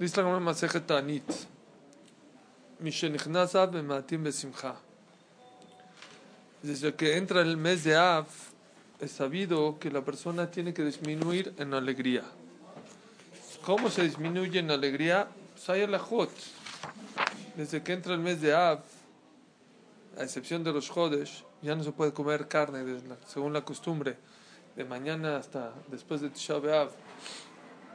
Dice la Gemara Masejet Tanit. Desde que entra el mes de Av, es sabido que la persona tiene que disminuir en alegría. ¿Cómo se disminuye en alegría? Pues la hot. Desde que entra el mes de Av, a excepción de los jodes, ya no se puede comer carne según la costumbre. De mañana hasta después de Tisha B'Av.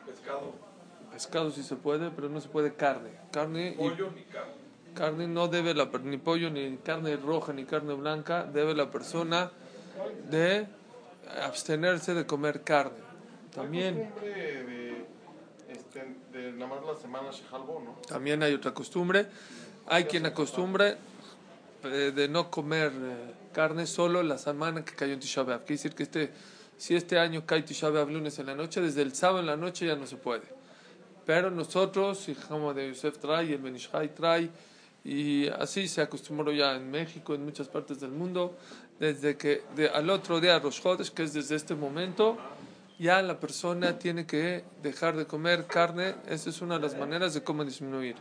Pescado. Pescado sí se puede, pero no se puede carne. Carne pollo ni carne. Carne no debe la ni pollo ni carne roja ni carne blanca debe la persona de abstenerse de comer carne. También. De, este, de la semana ¿no? También hay otra costumbre. Hay quien acostumbre eh, de no comer eh, carne solo la semana que cayó en Tisha B'Av. Quiere decir que este, si este año cae Tisha B'Av lunes en la noche, desde el sábado en la noche ya no se puede. Pero nosotros, como de Yosef trae, el Benishai trae, y así se acostumbró ya en México, en muchas partes del mundo, desde que de, al otro día, Rosh Chodesh, que es desde este momento, ya la persona tiene que dejar de comer carne. Esa es una de las maneras de cómo disminuir.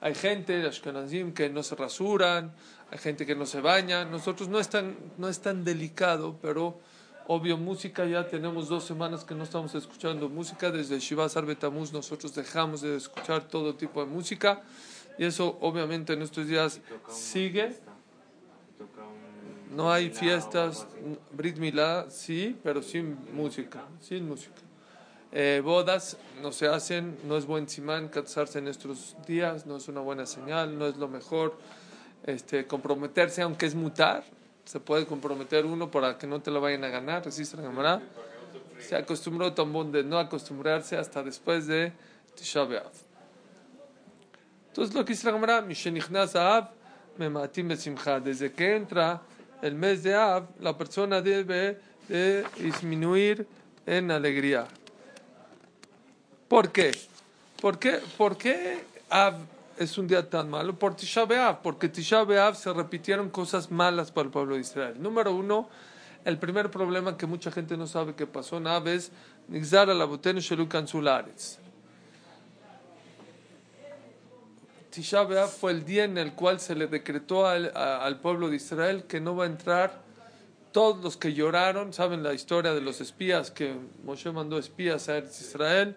Hay gente, Ashkenazim, que no se rasuran, hay gente que no se baña. Nosotros no es tan, no es tan delicado, pero Obvio, música ya tenemos dos semanas que no estamos escuchando música. Desde Shiva Sarbetamuz nosotros dejamos de escuchar todo tipo de música. Y eso obviamente en estos días sigue. No hay fiestas, Brit Milá sí, pero sin música, sin música. Eh, bodas no se hacen, no es buen simán casarse en estos días, no es una buena señal, no es lo mejor. Este, comprometerse, aunque es mutar, se puede comprometer uno para que no te lo vayan a ganar, resiste la Gemara. Se acostumbró Tombón de no acostumbrarse hasta después de Tisha B'Av. Entonces lo que dice la Gemara, Mishenichnas Av, me matim besimcha. Desde que entra el mes de Av, la persona debe de disminuir en alegría. ¿Por qué? ¿Por qué, ¿Por qué Av es un día tan malo? Por Tisha B'Av, porque Tisha B'Av se repitieron cosas malas para el pueblo de Israel. Número uno, el primer problema que mucha gente no sabe que pasó en Av es Nixar la Shelukan Sulares. Tisha B'Av fue el día en el cual se le decretó al, al, pueblo de Israel que no va a entrar todos los que lloraron, saben la historia de los espías, que Moshe mandó espías a Israel,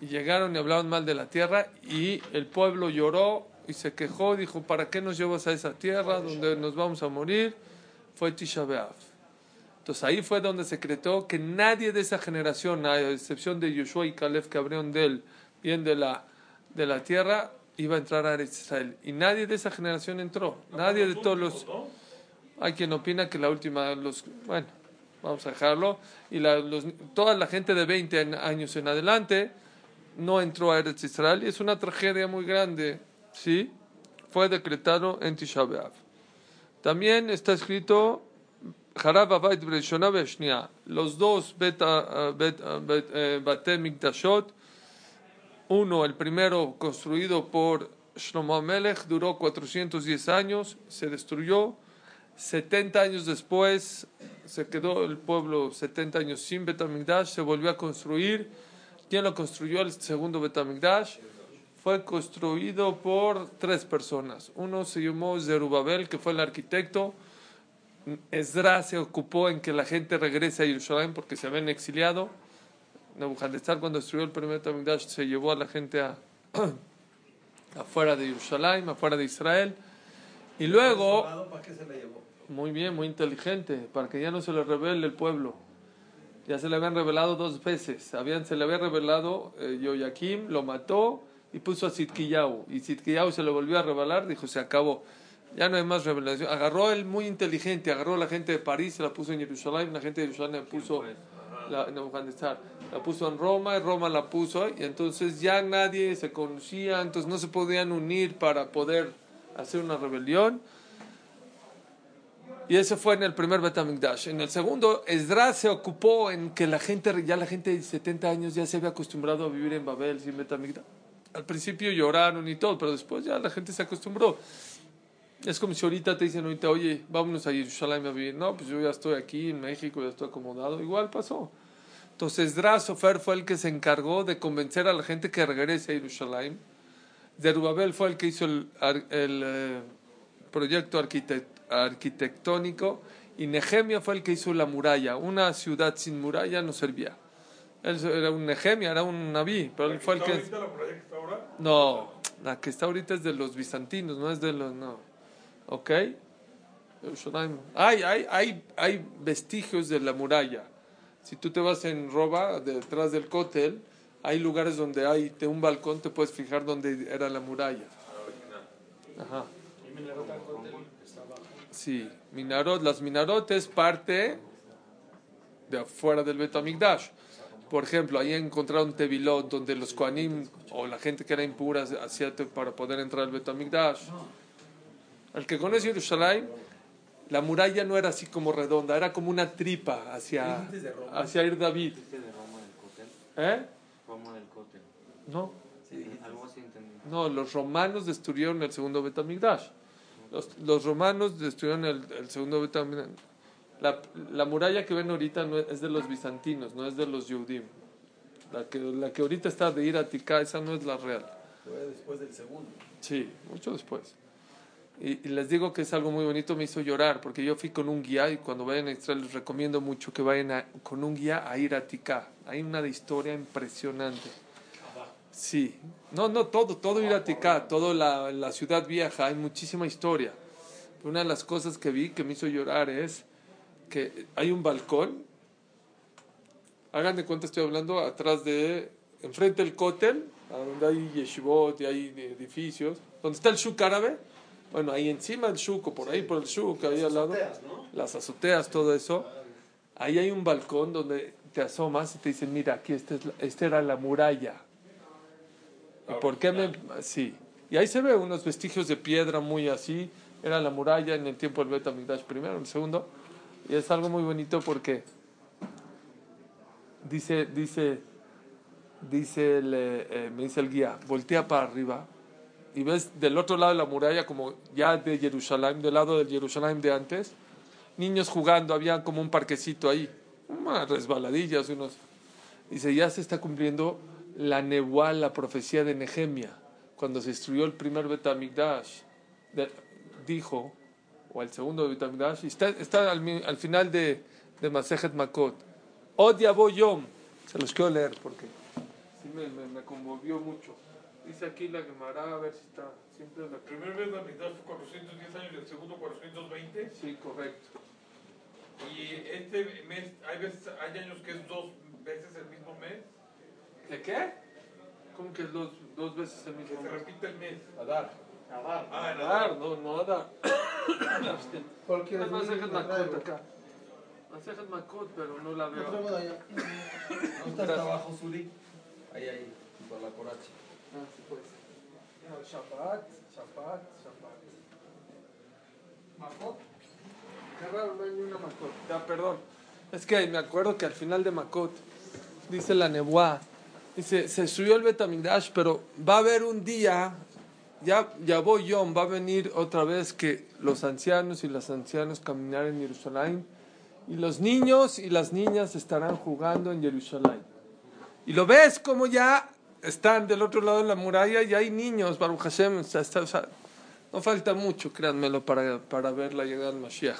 y llegaron y hablaban mal de la tierra y el pueblo lloró y se quejó, dijo, ¿para qué nos llevas a esa tierra donde nos vamos a morir? Fue Tisha. Entonces ahí fue donde se decretó que nadie de esa generación, a excepción de Yoshua y Caleb que abrieron de él, bien de la, de la tierra, iba a entrar a Israel. Y nadie de esa generación entró. Nadie de todos los... Hay quien opina que la última, los, bueno, vamos a dejarlo. Y la, los, toda la gente de 20 años en adelante no entró a Eretz Israel y es una tragedia muy grande, ¿sí? Fue decretado en Tisha B'Av. También está escrito Harab Abait los dos beta, eh, Mikdashot, uno, el primero construido por Shlomo Amelech, duró 410 años, se destruyó. 70 años después se quedó el pueblo 70 años sin Betamigdash, se volvió a construir ¿Quién lo construyó el segundo Betamigdash? Fue construido por tres personas. Uno se llamó Zerubabel, que fue el arquitecto. Ezra se ocupó en que la gente regrese a Jerusalén porque se habían exiliado. Nebuchadnezzar, cuando destruyó el primer Betamigdash, se llevó a la gente a, afuera de Jerusalén, afuera de Israel. Y luego. ¿Para qué se le llevó? Muy bien, muy inteligente, para que ya no se le revele el pueblo ya se le habían revelado dos veces. Habían, se le había revelado eh, Yoyakim, lo mató y puso a Sitkiyau. Y Sitkiyau se lo volvió a revelar, dijo, se acabó. Ya no hay más revelación. Agarró él muy inteligente, agarró a la gente de París, se la puso en Jerusalén, la gente de Jerusalén la puso la. La puso en Roma y Roma la puso y entonces ya nadie se conocía, entonces no se podían unir para poder hacer una rebelión. Y ese fue en el primer Betamigdash. En el segundo, Esdras se ocupó en que la gente, ya la gente de 70 años ya se había acostumbrado a vivir en Babel sin Betamigdash. Al principio lloraron y todo, pero después ya la gente se acostumbró. Es como si ahorita te dicen ahorita, oye, vámonos a Jerusalén a vivir. No, pues yo ya estoy aquí en México, ya estoy acomodado. Igual pasó. Entonces, Esdras Sofer fue el que se encargó de convencer a la gente que regrese a Jerusalén. Zerubabel fue el que hizo el, el eh, proyecto arquitectónico y Nehemia fue el que hizo la muralla. Una ciudad sin muralla no servía. Él era un Nehemia, era un naví, pero él fue el que... ahorita la muralla que está ahora? No, la que está ahorita es de los bizantinos, no es de los... No. ¿Ok? Hay, hay, hay, hay vestigios de la muralla. Si tú te vas en Roba, detrás del cótel, hay lugares donde hay de un balcón, te puedes fijar dónde era la muralla. Ajá. Sí, minarot, las minarot es parte de afuera del Betamigdash. Por ejemplo, ahí encontraron Tevilot donde los Koanim o la gente que era impura hacía para poder entrar al Betamigdash. El que conoce Jerusalén, la muralla no era así como redonda, era como una tripa hacia, hacia Ir David. ¿Eh? No. No, los romanos destruyeron el segundo Betamigdash. Los, los romanos destruyeron el, el segundo Betamigdash. La, la muralla que ven ahorita no es, es de los bizantinos, no es de los Yehudim. La que, la que ahorita está de ir a Tika, esa no es la real. Fue después del segundo. Sí, mucho después. Y, y les digo que es algo muy bonito, me hizo llorar, porque yo fui con un guía y cuando vayan a Israel les recomiendo mucho que vayan a- con un guía a ir a Tika. Hay una historia impresionante. Sí, no, no, todo, todo ir a Tika, toda la, la ciudad vieja, hay muchísima historia. Una de las cosas que vi que me hizo llorar es que hay un balcón, hagan de cuenta estoy hablando atrás de, enfrente del cótel, donde hay yeshivot y hay edificios, donde está el shuk árabe, bueno, ahí encima del shuk o por ahí por el shuk, ahí al lado, las azoteas, todo eso, ahí hay un balcón donde te asomas y te dicen, mira, aquí esta, es la- esta era la muralla. ¿Y por qué me...? Sí. Y ahí se ve unos vestigios de piedra muy así. Era la muralla en el tiempo del Betamigdash primero, el segundo. Y es algo muy bonito porque dice, dice, dice el, eh, eh, me dice el guía, voltea para arriba y ves del otro lado de la muralla, como ya de Jerusalén, del lado del Jerusalén de antes, niños jugando, había como un parquecito ahí, unas resbaladillas, unos... Dice, ya se está cumpliendo la nebuá, la profecía de Nehemia, cuando se destruyó el primer Betamigdash, dijo, o el segundo Betamigdash, está, está al, al final de, de Masejet Makot, Odia Yom, se los quiero leer porque sí me, me, me conmovió mucho. Dice aquí la Gemara, a ver si está, siempre la El primer mitad fue 410 años y el segundo 420. Sí, correcto. Y este mes, hay, veces, hay años que es dos veces el mismo mes. ¿De qué? ¿Cómo que es dos, dos veces el Que mismo se mes? repite el mes. Adar. Ah, en Adar, no, no Adar. ¿Cuál quieres? Es Masejet Makot acá. Masejet Makot, pero no la veo. traigo de allá. ¿Dónde está hasta abajo, Sudi? Ahí, ahí, a la coracha. Ah, sí, pues. No, Shabbat, Shabbat, Shabbat. ¿Makot? Qué raro, no hay ni una Makot. Ya, perdón. Es que me acuerdo que al final de Makot, dice la Nebuá, dice, se subió el Betamigdash, pero va a haber un día, ya, ya voy Yom, va a venir otra vez que los ancianos y las ancianas caminarán en Jerusalén, y los niños y las niñas estarán jugando en Jerusalén. Y lo ves como ya están del otro lado de la muralla y hay niños, Baruch Hashem, no falta mucho, créanmelo, para, para ver la llegada del Mashiach.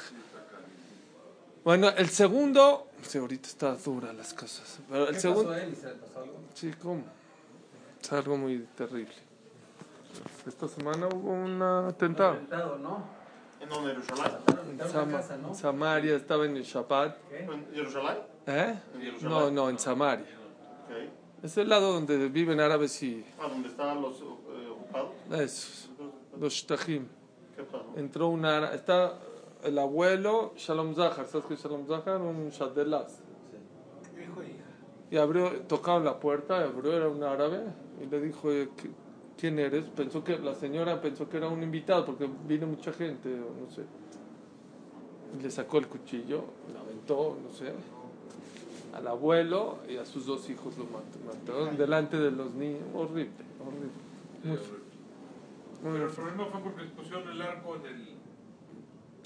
Bueno, el segundo, sí, ahorita está dura las cosas, pero el ¿Qué segundo, pasó a él? ¿Se le pasó algo? sí, ¿cómo? Es algo muy terrible. Esta semana hubo un atentado. Atentado, ¿no? ¿En dónde? ¿Jerusalén? En ¿no? en Samaria, estaba en el Shabbat. ¿En Jerusalén? ¿Eh? ¿En Jerusalén? No, no, en Samaria. Ok. Es el lado donde viven árabes y Ah, ¿dónde estaban los eh, ocupados? esos, los shtahim. ¿Qué pasó? entró un ara- está el abuelo Shalom Zahar, ¿sabes qué es Shalom Zahar? Un Shadelas. Hijo Y abrió, tocaron la puerta, abrió, era un árabe, y le dijo, "Eh, ¿qui- ¿quién eres? Pensó que, la señora pensó que era un invitado, porque vino mucha gente, o no sé. Y le sacó el cuchillo, lo aventó, no sé, al abuelo y a sus dos hijos lo mataron delante de los niños. Horrible, horrible. Pero el problema fue porque pusieron el arco en el.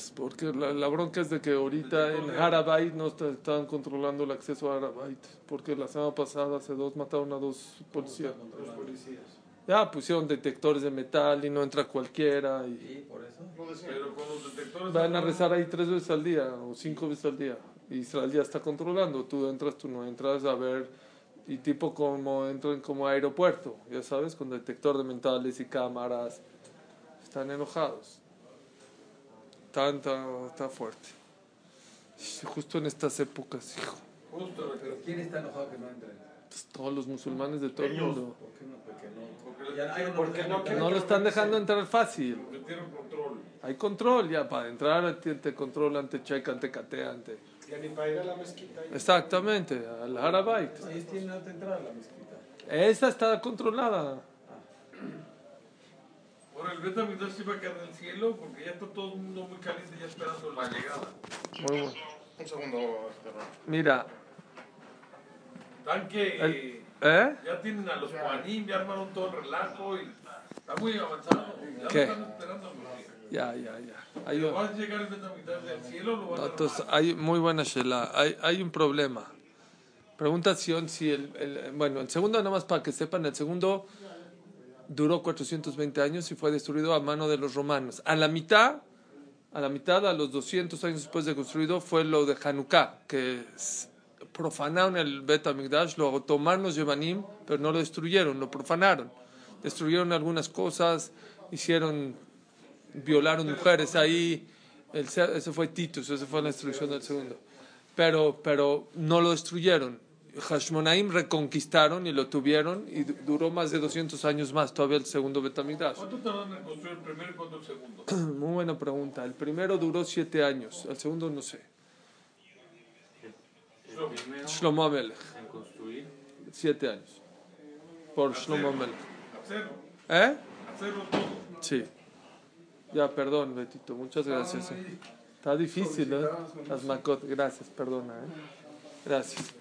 Pues porque la, la bronca es de que ahorita en Harabait no está- están controlando el acceso a Harabait. Porque la semana pasada, hace dos, mataron a dos policías. Ya pusieron detectores de metal y no entra cualquiera. Y Sí, por eso. Pero con los detectores. van a rezar ahí tres veces al día o cinco veces al día. Y Israel ya está controlando. Tú entras, tú no entras a ver. Y tipo como entran como aeropuerto, ya sabes, con detector de metales y cámaras. Están enojados. Está, está, está fuerte. Justo en estas épocas, hijo. Justo, Pero ¿quién está enojado que no entren? Pues todos los musulmanes de todo el mundo. ¿Por qué no? Porque no. Porque Ya hay ¿Por qué no una- quieren No lo están dejando entrar fácil. control. Hay control ya para entrar, te, te controlan, te checan, te catean. te- Ya ni para ir a la mezquita. Exactamente, al Harabait. Ellos tienen otra entrada a la mezquita. Esa está controlada. Ahora el Betamigdash se va a quedar en el cielo porque ya está todo el mundo muy caliente ya esperando la llegada. Muy bueno. Un segundo, este. Mira, Están que El- ¿eh? ya tienen a los Juanín, ya armaron todo el relajo y está muy avanzado. Ya ¿Qué? están esperando. Ya, ya, ya. Hay, ¿Lo un- va a llegar el Betamigdash del cielo lo van no, a entonces, armar? hay muy buena Shela. Hay, hay un problema. Pregunta Sion si el, el- Bueno, el segundo, nada más para que sepan, el segundo duró 420 años y fue destruido a mano de los romanos. A la mitad, a la mitad, a los 200 años después de construido, fue lo de Hanukkah, que profanaron el Bet HaMikdash, lo tomaron los Yevanim, pero no lo destruyeron, lo profanaron. Destruyeron algunas cosas, hicieron, violaron mujeres ahí. El, se- ese fue Titus, esa fue la destrucción del segundo. Pero, pero no lo destruyeron. Hashmonaim reconquistaron y lo tuvieron y du- duró más de 200 años más todavía el segundo Betamigdash. ¿Cuánto tardan en construir el primero y cuánto el segundo? Muy buena pregunta. El primero duró siete años, el segundo no sé. Shlomo Amelech, en construir. siete años. Por Shlomo Amelech. Hacerlo, ¿Eh? hacerlo todo. Sí. Ya, perdón, Betito, muchas gracias. eh. Está difícil, ¿eh? Las Makot, gracias, perdona, ¿eh? Gracias.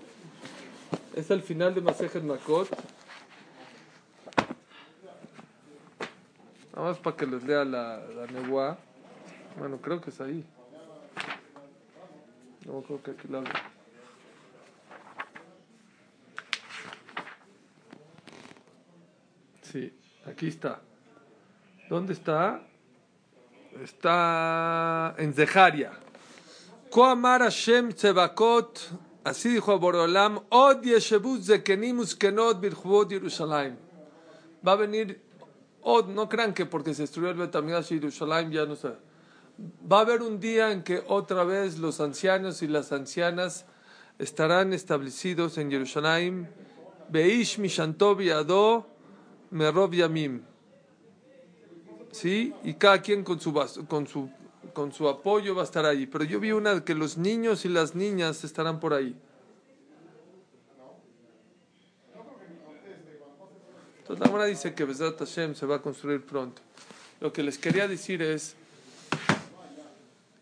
Es el final de Masejet Makot. Nada más para que les lea la, la. Bueno, creo que es ahí. No, creo que aquí la veo. Sí, aquí está. ¿Dónde está? Está en Zeharia. Koamar Hashem Tzevakot, así dijo Borolam, Od Yeshebu Zekenim Uskenot Birchvot Yerushalayim. Va a venir Od, no crean que porque se destruyó el Betamidash y Yerushalayim ya no sé. Va a haber un día en que otra vez los ancianos y las ancianas estarán establecidos en Jerusalén. Beish Mishantov Yado Merov Yamim. ¿sí? Y cada quien con su, con su, con su apoyo va a estar ahí. Pero yo vi una que los niños y las niñas estarán por ahí. Entonces la dice que Besat Hashem se va a construir pronto. Lo que les quería decir es,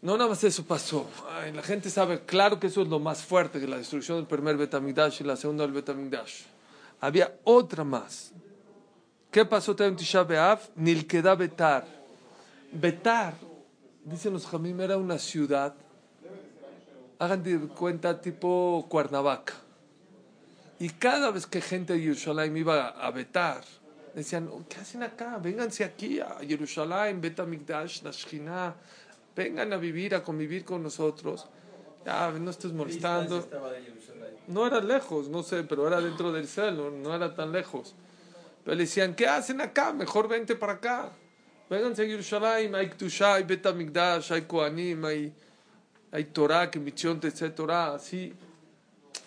no nada más eso pasó. La gente sabe, claro que eso es lo más fuerte, que la destrucción del primer Betamigdash y la segunda del Betamigdash. Había otra más. ¿Qué pasó también Tisha B'Av? Nilkeda Betar. Betar, dicen los Jamim, era una ciudad, hagan de cuenta tipo Cuernavaca. Y cada vez que gente de Jerusalén iba a Betar, decían, "Oh, ¿qué hacen acá? Vénganse aquí a Jerusalén, Bet Amigdash, la Shekhinah. Vengan a vivir, a convivir con nosotros. Ya, no estés molestando. No era lejos, no sé, pero era dentro del cielo, no era tan lejos. Pero le decían, ¿qué hacen acá? Mejor vente para acá. Vénganse a Jerusalén, hay Ktushá, hay Bet Amigdash, hay Kohanim, hay, hay Torah, que misión te sé Torah, así.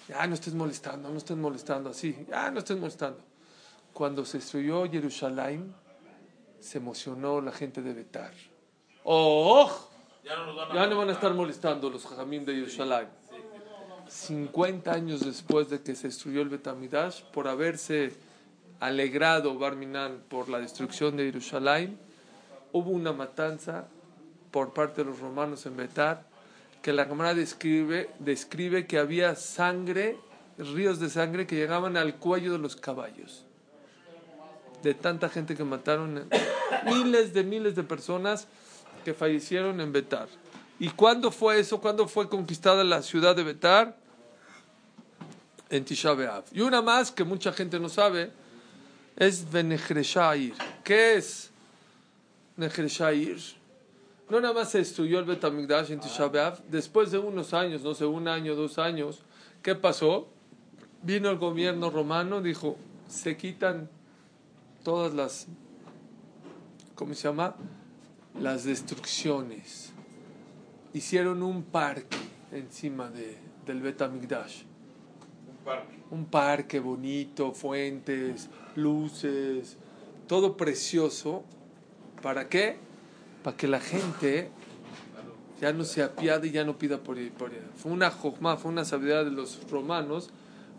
Ya no estés molestando, no estés molestando, así. Ya no estés molestando. Cuando se destruyó Jerusalén, se emocionó la gente de Betar. ¡Oh! Ya no van a Ya no van a estar molestando los jajamim de Jerusalén. 50 años después de que se destruyó el Betamidash, por haberse alegrado Barminan por la destrucción de Jerusalén, hubo una matanza por parte de los romanos en Betar, que la cámara describe, describe que había sangre, ríos de sangre que llegaban al cuello de los caballos. De tanta gente que mataron, miles de miles de personas que fallecieron en Betar. ¿Y cuándo fue eso? ¿Cuándo fue conquistada la ciudad de Betar? En Tisha B'Av. Y una más que mucha gente no sabe es Benechreshair. ¿Qué es Benechreshair? No nada más se destruyó el Betamigdash en Tisha. Después de unos años, no sé, un año, dos años, ¿qué pasó? Vino el gobierno romano, dijo, se quitan todas las, ¿cómo se llama? Las destrucciones hicieron un parque encima de, del Betamigdash. Un parque. Un parque bonito, fuentes, luces, todo precioso. ¿Para qué? Para que la gente ya no se apiade y ya no pida por, por Fue una jojma, fue una sabiduría de los romanos.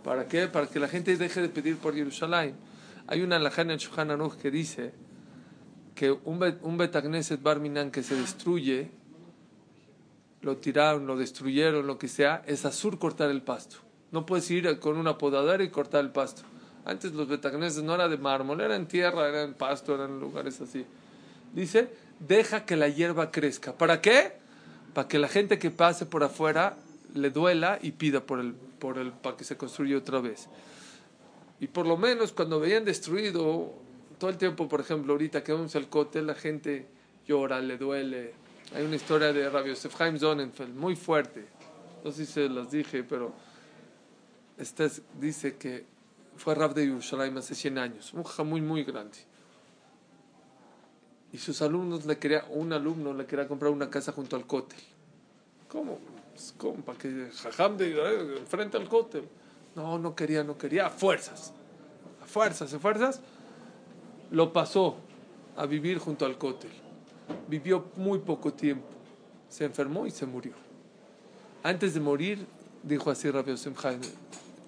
¿Para qué? Para que la gente deje de pedir por Jerusalén. Hay una en que dice que un, bet, un Betagneset Barminan que se destruye lo tiraron, lo destruyeron, lo que sea, es azul cortar el pasto. No puedes ir con una podadera y cortar el pasto. Antes los betagneses no era de mármol, era en tierra, era en pasto, eran lugares así. Dice, deja que la hierba crezca. ¿Para qué? Para que la gente que pase por afuera le duela y pida por el, por el, para que se construya otra vez. Y por lo menos cuando veían destruido, todo el tiempo, por ejemplo, ahorita que vamos al cote, la gente llora, le duele, hay una historia de Rabbi Yosef Chaim Sonnenfeld, muy fuerte. No sé si se las dije, pero este dice que fue Rab de Yerushalayim hace 100 años, un muy, muy grande. Y sus alumnos le quería, un alumno le quería comprar una casa junto al cótel. ¿Cómo? Pues, ¿Cómo? Para que Jajam de frente al cótel. No, no quería, no quería. A fuerzas. A fuerzas, a fuerzas. Lo pasó a vivir junto al cótel vivió muy poco tiempo. Se enfermó y se murió. Antes de morir, dijo así Rabbi Yosef Chaim,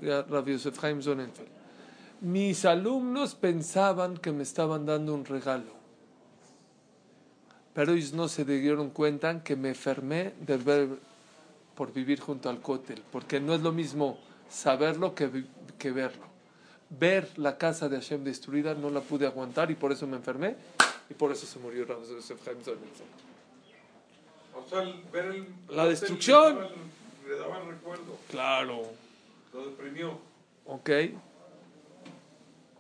Rabbi Yosef Chaim Sonnenfeld, mis alumnos pensaban que me estaban dando un regalo, pero ellos no se dieron cuenta que me enfermé de ver, por vivir junto al cótel, porque no es lo mismo saberlo que, que verlo. Ver la casa de Hashem destruida no la pude aguantar y por eso me enfermé y por eso se murió Yosef Chaim Sonnenfeld. O sea, el- ver el, La destrucción. Le daba, el, le daba el recuerdo. Claro. Lo deprimió. Ok.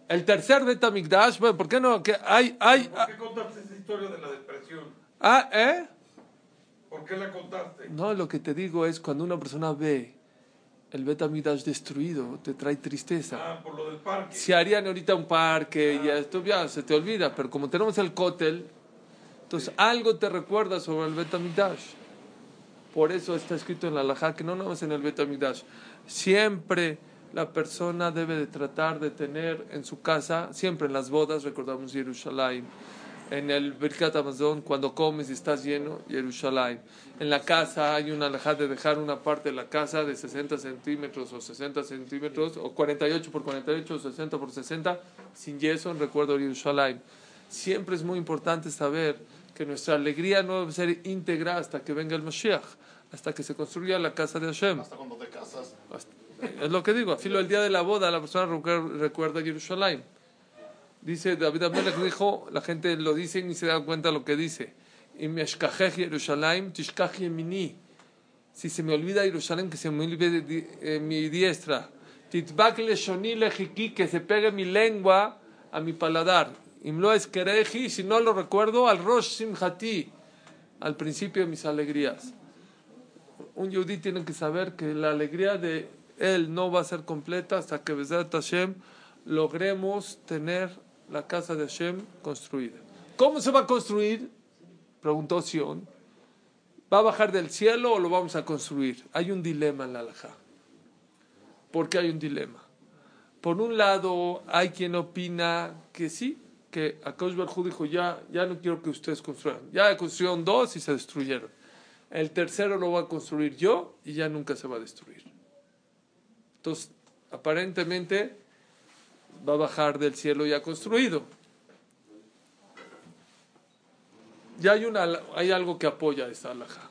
El tercer Betamigdash, bueno, ¿por qué no? Que hay, hay, ¿Por qué contaste esa historia de la depresión? ah, ¿eh? ¿Por qué la contaste? No, lo que te digo es cuando una persona ve el Betamigdash destruido, te trae tristeza. Ah, por lo del parque. Si harían ahorita un parque y esto ya se te olvida, pero como tenemos el cótel, entonces algo te recuerda sobre el Betamigdash. Por eso está escrito en la Alajá que no nada más en el Betamigdash. Siempre la persona debe de tratar de tener en su casa, siempre en las bodas, recordamos Jerusalén, en el Birkat Amazon, cuando comes y estás lleno, Jerusalén. En la casa hay una alajá de dejar una parte de la casa de 60 centímetros o 60 centímetros, o 48 por 48 o 60 por 60, sin yeso, en recuerdo Jerusalén. Siempre es muy importante saber que nuestra alegría no debe ser íntegra hasta que venga el Mashiach, hasta que se construya la casa de Hashem. Hasta cuando te casas. Es lo que digo, a filo el día de la boda la persona recuer- recuerda Jerusalén. Dice David Amelech dijo, la gente lo dice y ni se da cuenta lo que dice. Si se me olvida Jerusalén, que se me olvide eh, mi diestra. Que se pegue mi lengua a mi paladar. Si no lo recuerdo, al rosh simhati, al principio de mis alegrías un yudí tiene que saber que la alegría de él no va a ser completa hasta que Bezat Hashem logremos tener la casa de Hashem construida. ¿Cómo se va a construir? Preguntó Sion. ¿Va a bajar del cielo o lo vamos a construir? Hay un dilema en la alajá. ¿Por qué hay un dilema? Por un lado, hay quien opina que sí, que Akash Barjú dijo, ya, ya no quiero que ustedes construyan. Ya construyeron dos y se destruyeron. El tercero lo voy a construir yo y ya nunca se va a destruir. Entonces, aparentemente va a bajar del cielo ya construido. Ya hay, una, hay algo que apoya esa alhaja.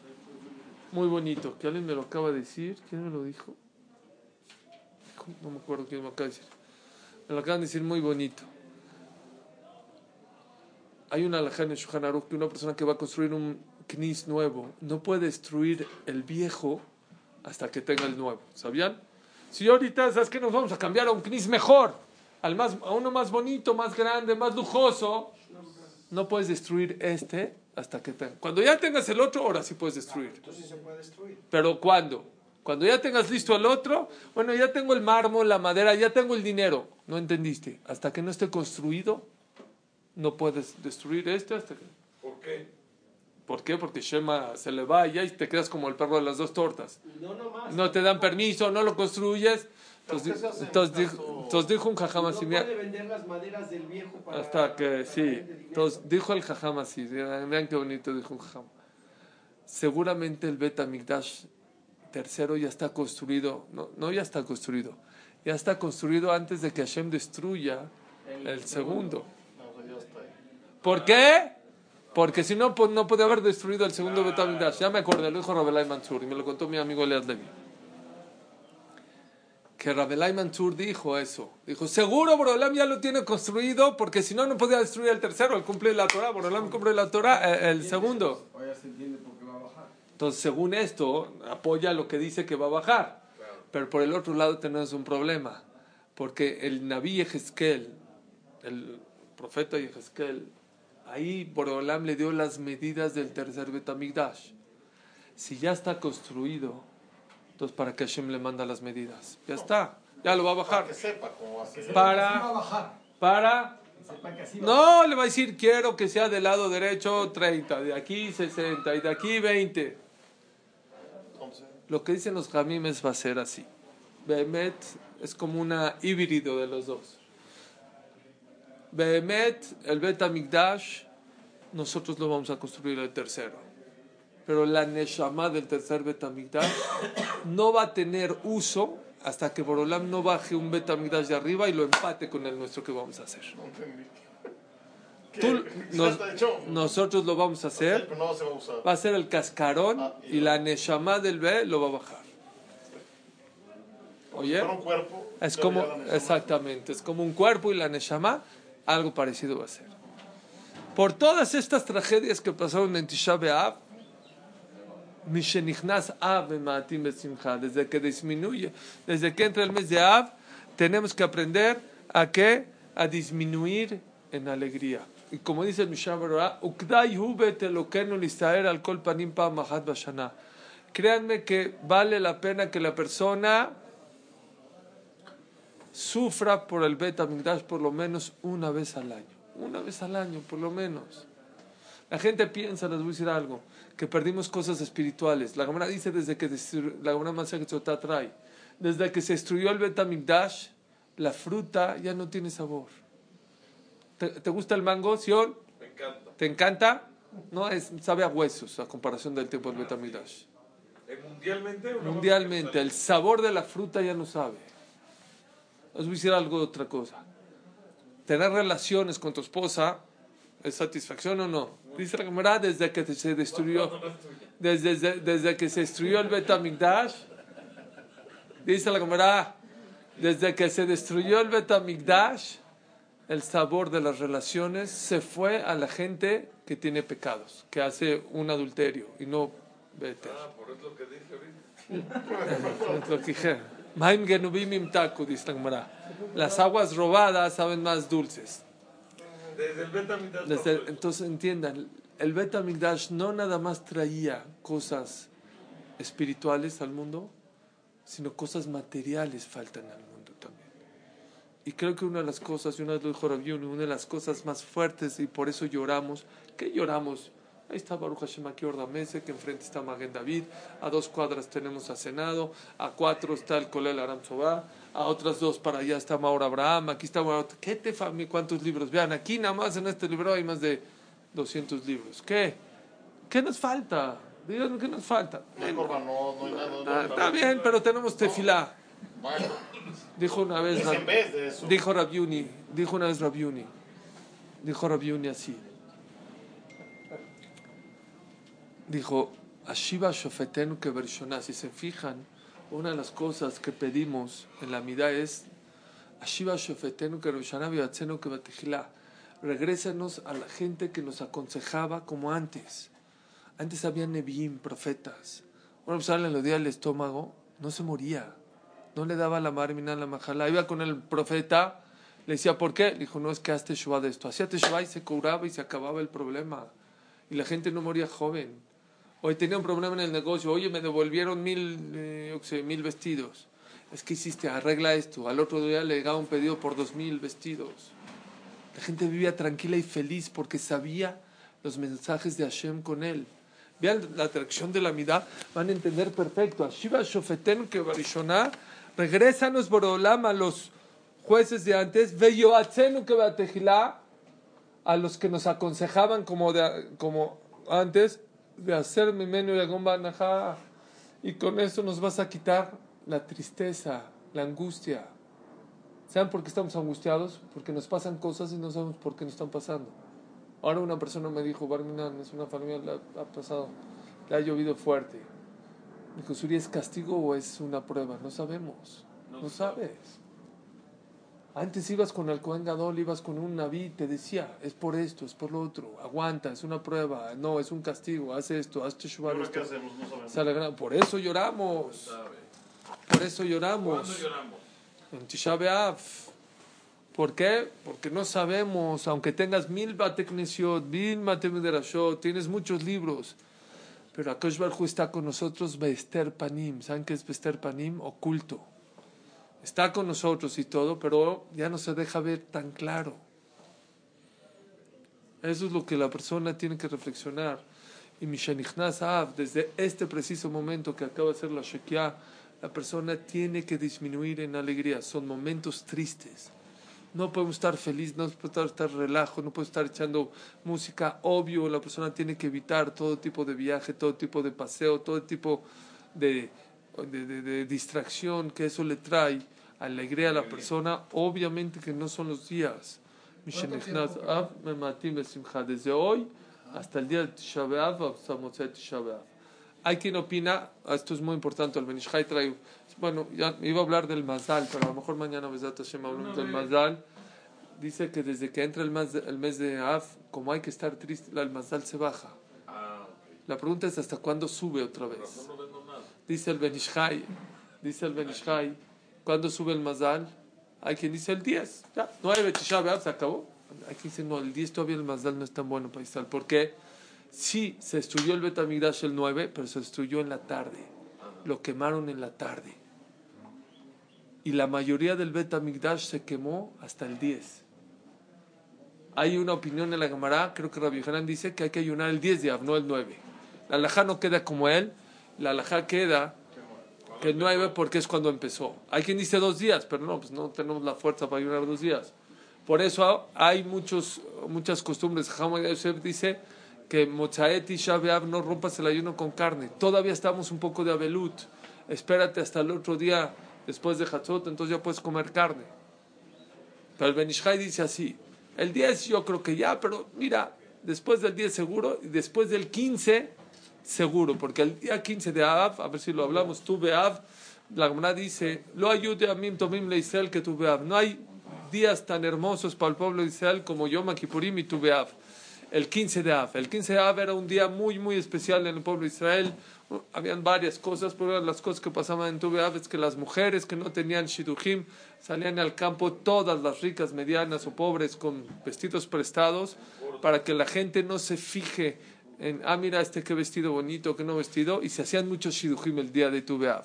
Muy bonito, que alguien me lo acaba de decir. ¿Quién me lo dijo? No me acuerdo quién me acaba de decir. Me lo acaban de decir muy bonito. Hay una alhaja en el Shulchan que una persona que va a construir un knis nuevo no puede destruir el viejo hasta que tenga el nuevo. ¿Sabían? Si ahorita, ¿sabes que Nos vamos a cambiar a un knis mejor, al más, a uno más bonito, más grande, más lujoso. No puedes destruir este hasta que tenga. Cuando ya tengas el otro, ahora sí puedes destruir. Entonces se puede destruir. Pero ¿cuándo? Cuando ya tengas listo el otro, bueno, ya tengo el mármol, la madera, ya tengo el dinero. No entendiste. Hasta que no esté construido, no puedes destruir este hasta que... ¿Por qué? ¿Por qué? Porque Shema se le vaya y te quedas como el perro de las dos tortas. No, no más. No te dan permiso, no lo construyes. ¿Pero Entonces, entonces dijo, entonces dijo un jajam así, puede vender las maderas del viejo para... hasta que para sí. Entonces dijo el jajam así, vean qué bonito dijo un jajam. Seguramente el Bet Amigdash tercero ya está construido, no, no ya está construido, ya está construido antes de que Hashem destruya el segundo. No, o sea, ya está ahí. ¿Por qué? Porque si no, pues, no puede haber destruido el segundo Bet Amigdash. Ya me acordé, lo dijo Rabelai Mansur y me lo contó mi amigo Elias Levi. Que Rabelai Mansur dijo eso. Dijo, seguro Borolam ya lo tiene construido porque si no, no podía destruir el tercero, el cumple la Torah. Borolam cumple la Torah, eh, el segundo. Entonces, según esto, apoya lo que dice que va a bajar. Pero por el otro lado tenemos un problema. Porque el Naví Ezequiel, el profeta Ezequiel, ahí Borolam le dio las medidas del tercer Betamigdash. Si ya está construido, entonces ¿para qué Hashem le manda las medidas? Ya está, ya lo va a Para bajar. que sepa cómo va a ser. Así va a Para, bajar. para Que que va no, le va a decir, quiero que sea del lado derecho 30, de aquí 60 y de aquí 20. Entonces, Lo que dicen los jamimes va a ser así. Behemet es como una híbrido de los dos. Behemet, el Bet Amigdash, nosotros lo vamos a construir el tercero. Pero la Neshama del tercer Bet Amigdash no va a tener uso hasta que Borolam no baje un Bet Amigdash de arriba y lo empate con el nuestro que vamos a hacer. Tú- ¿Ya nos- nosotros lo vamos a hacer. Va a ser el cascarón Ah, y la Neshama del B lo va a bajar. Oye, es como, exactamente, es como un cuerpo y la Neshama, algo parecido va a ser. Por todas estas tragedias que pasaron en Tisha B'Av, desde que disminuye, desde que entra el mes de Av, tenemos que aprender a qué? A disminuir en alegría. Y como dice el Mishnah Berurah, "Ukdai hu bet Elokeinu listaer al kol panim pa'am achat bashana". Créanme que vale la pena que la persona sufra por el Bet Amigdash por lo menos una vez al año. Una vez al año, por lo menos. La gente piensa, les voy a decir algo, que perdimos cosas espirituales. La Gemara dice desde que la Gemara trae, desde que se destruyó el Bet Amigdash, la fruta ya no tiene sabor. ¿Te, te gusta el mango, Sion? Me encanta. ¿Te encanta? No, es, sabe a huesos a comparación del tiempo del Bet Amigdash. ¿Eh, ¿Mundialmente? Mundialmente, el sabor de la fruta ya no sabe. Os voy a decir algo de otra cosa. Tener relaciones con tu esposa es satisfacción o no. Dice la Gemara desde que se destruyó, desde, desde, desde que se destruyó el Betamigdash. Dice la Gemara, desde que se destruyó el Betamigdash, el sabor de las relaciones se fue a la gente que tiene pecados, que hace un adulterio y no vete. Ah, por eso lo que dije ahorita. Es lo que dije. Maim genubim im taku, dice. Las aguas robadas saben más dulces. Desde el beta mitad. Desde el- entonces entiendan, el Bet Amigdash no nada más traía cosas espirituales al mundo, sino cosas materiales faltan al mundo también. Y creo que una de las cosas, y una de las cosas más fuertes, y por eso lloramos, ¿qué lloramos? Ahí está Baruch Hashem aquí Ordamese, que enfrente está Maguen David, a dos cuadras tenemos a Senado, a cuatro está el Colel Aram Sobá, a otras dos para allá está Maura Abraham, aquí está Maura- ¿Qué te familia? ¿Cuántos libros? Vean, aquí nada más en este libro hay más de 200 libros. ¿Qué? ¿Qué nos falta? Díganme qué nos falta. No hay corbanot, no hay nada. no Ah, hay está nada. bien, pero tenemos tefilá. Maestro, Dijo una vez, es en vez de eso. dijo Rabiuni, dijo una vez Rabiuni, dijo Rabiuni así. Dijo, Ashiva Shofetenu que. Si se fijan, una de las cosas que pedimos en la mida es Ashiva Shofetenu que que. Regrésanos a la gente que nos aconsejaba como antes. Antes había Nevi'im, profetas. Bueno, pues le dolía el estómago, no se moría. No le daba la marmina la majala. Iba con el profeta, le decía, ¿por qué? Dijo, no, es que hazte teshuva de esto. Hacía teshuva y se curaba y se acababa el problema. Y la gente no moría joven. Hoy tenía un problema en el negocio. Oye, me devolvieron mil, eh, mil vestidos. Es que hiciste, arregla esto. Al otro día le llegaba un pedido por dos mil vestidos. La gente vivía tranquila y feliz porque sabía los mensajes de Hashem con él. Vean la atracción de la mitad, van a entender perfecto. Shiva Shofeten que regrésanos Borolam a los jueces de antes, Veyoatzenu que a los que nos aconsejaban como, de, como antes, de hacer mi menú najá, y con eso nos vas a quitar la tristeza, la angustia. ¿Saben por qué estamos angustiados? Porque nos pasan cosas y no sabemos por qué nos están pasando. Ahora una persona me dijo, Barminan, es una familia, le ha, pasado, le ha llovido fuerte. Me dijo, ¿Suri es castigo o es una prueba? No sabemos, no, sabes. Antes ibas con el Cohen Gadol, ibas con un Naví, te decía, es por esto, es por lo otro, aguanta, es una prueba, no, es un castigo, haz esto, haz teshuva. No Por eso lloramos, por eso lloramos. ¿Cuándo lloramos? En Tisha. ¿Por qué? Porque no sabemos, aunque tengas mil Bateknesiot, mil Matemiderashot, tienes muchos libros, pero Akash Barhu está con nosotros, Bester Panim. ¿Saben qué es Bester Panim? Oculto. Está con nosotros y todo, pero ya no se deja ver tan claro. Eso es lo que la persona tiene que reflexionar. Y Mishanichnas Av, desde este preciso momento que acaba de ser la Shekiah, la persona tiene que disminuir en alegría. Son momentos tristes. No podemos estar feliz, no podemos estar relajo, no podemos estar echando música. Obvio, la persona tiene que evitar todo tipo de viaje, todo tipo de paseo, todo tipo de, de, de- de distracción que eso le trae alegría a la persona. Obviamente que no son los días. Desde hoy hasta el día de Tisha. Hay quien opina, esto es muy importante, el Benishai trae, bueno, ya iba a hablar del Mazal, pero a lo mejor mañana Besat Hashem hablamos del Mazal. Dice que desde que entra el mes de, el mes de Av, como hay que estar triste, el Mazal se baja. Ah. La pregunta es hasta cuándo sube otra vez. Dice el Benishai, dice el Benishai, ¿cuándo sube el Mazal? Hay quien dice el 10, ya, 9 Tisha se acabó. Hay quien dice, no, el 10 todavía el Mazal no es tan bueno para Israel. ¿Por qué? Sí, se destruyó el Betamigdash el 9, pero se destruyó en la tarde. Lo quemaron en la tarde. Y la mayoría del Betamigdash se quemó hasta el 10. Hay una opinión en la Gemara, creo que Rabbi Hanan dice que hay que ayunar el 10 de Av, no el 9. La alajá no queda como él, la alajá queda que el 9 porque es cuando empezó. Hay quien dice dos días, pero no, pues no tenemos la fuerza para ayunar dos días. Por eso hay muchos, muchas costumbres. Hamad Yosef dice que Mochaet y Shabeab no rompas el ayuno con carne. Todavía estamos un poco de abelut. Espérate hasta el otro día después de Hatzot, entonces ya puedes comer carne. Pero el Benishai dice así, el 10 yo creo que ya, pero mira, después del 10 seguro y después del 15 seguro, porque el día 15 de Av, a ver si lo hablamos, tú Av, la Gemara dice, lo ayude a mim tomim le Israel que tu Av. No hay días tan hermosos para el pueblo de Israel como Yom Kippurim y tu Av. El 15 de Av. El 15 de Av era un día muy, muy especial en el pueblo de Israel. Habían varias cosas, pero las cosas que pasaban en tu Av es que las mujeres que no tenían shidujim salían al campo, todas las ricas, medianas o pobres, con vestidos prestados, para que la gente no se fije en, ah, mira este qué vestido bonito, qué no vestido, y se hacían muchos shidujim el día de tu Av.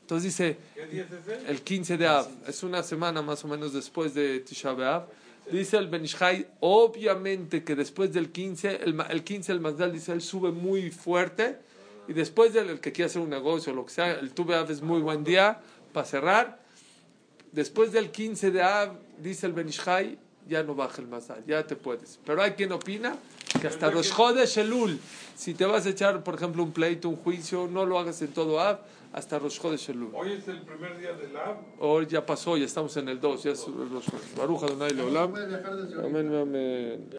Entonces dice, ¿Qué día es ese? el 15 de Av, es una semana más o menos después de Tisha B'Av. Dice el Benishai, obviamente que después del 15, el, el 15 el Mazdal dice, él sube muy fuerte, y después del el que quiere hacer un negocio, lo que sea, el Tu B'Av es muy buen día para cerrar. Después del 15 de Av, dice el Benishai, ya no baja el Mazdal, ya te puedes. Pero hay quien opina que hasta Rosh Chodesh Elul, si te vas a echar, por ejemplo, un pleito, un juicio, no lo hagas en todo Av, hasta Rosh Chodesh Elul. Hoy es el primer día del Lab. Hoy ya pasó, ya estamos en el 2, ya es Rosh Chodesh. Baruch Adonai Leolam. Amén, amén.